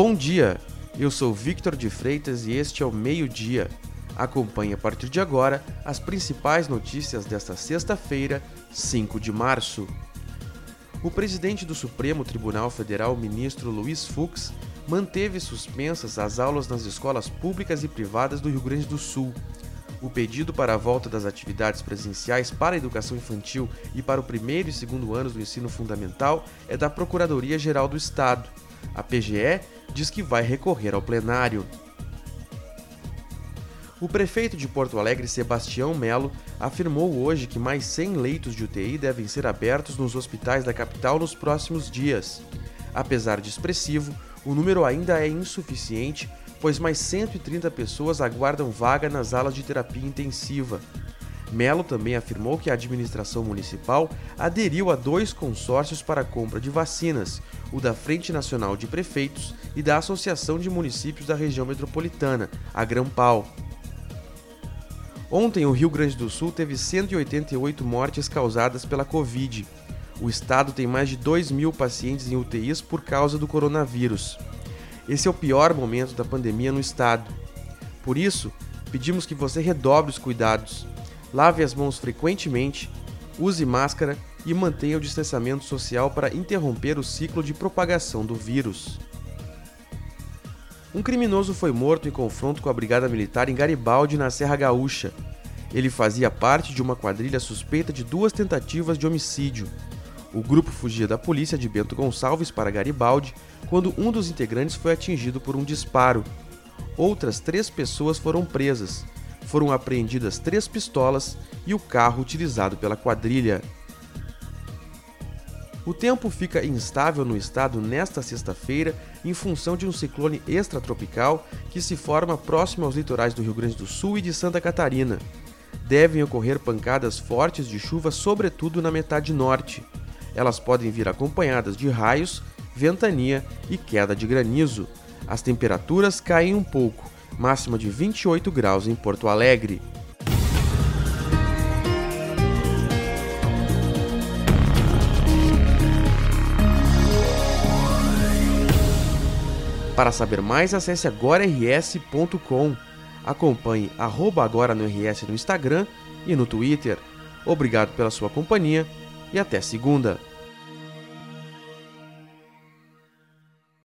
Bom dia, eu sou Victor de Freitas e este é o Meio Dia. Acompanhe a partir de agora as principais notícias desta sexta-feira, 5 de março. O presidente do Supremo Tribunal Federal, ministro Luiz Fux, manteve suspensas as aulas nas escolas públicas e privadas do Rio Grande do Sul. O pedido para a volta das atividades presenciais para a educação infantil e para o primeiro e segundo anos do ensino fundamental é da Procuradoria-Geral do Estado. A PGE diz que vai recorrer ao plenário. O prefeito de Porto Alegre, Sebastião Melo, afirmou hoje que mais 100 leitos de UTI devem ser abertos nos hospitais da capital nos próximos dias. Apesar de expressivo, o número ainda é insuficiente, pois mais 130 pessoas aguardam vaga nas alas de terapia intensiva. Melo também afirmou que a administração municipal aderiu a dois consórcios para a compra de vacinas, o da Frente Nacional de Prefeitos e da Associação de Municípios da Região Metropolitana, a Grampal. Ontem, o Rio Grande do Sul teve 188 mortes causadas pela Covid. O estado tem mais de 2 mil pacientes em UTIs por causa do coronavírus. Esse é o pior momento da pandemia no estado. Por isso, pedimos que você redobre os cuidados, lave as mãos frequentemente, use máscara e mantenha o distanciamento social para interromper o ciclo de propagação do vírus. Um criminoso foi morto em confronto com a Brigada Militar em Garibaldi, na Serra Gaúcha. Ele fazia parte de uma quadrilha suspeita de duas tentativas de homicídio. O grupo fugia da polícia de Bento Gonçalves para Garibaldi quando um dos integrantes foi atingido por um disparo. Outras três pessoas foram presas. Foram apreendidas três pistolas e o carro utilizado pela quadrilha. O tempo fica instável no estado nesta sexta-feira em função de um ciclone extratropical que se forma próximo aos litorais do Rio Grande do Sul e de Santa Catarina. Devem ocorrer pancadas fortes de chuva, sobretudo na metade norte. Elas podem vir acompanhadas de raios, ventania e queda de granizo. As temperaturas caem um pouco, máxima de 28 graus em Porto Alegre. Para saber mais, acesse agorars.com. Acompanhe arroba agora no RS no Instagram e no Twitter. Obrigado pela sua companhia e até segunda.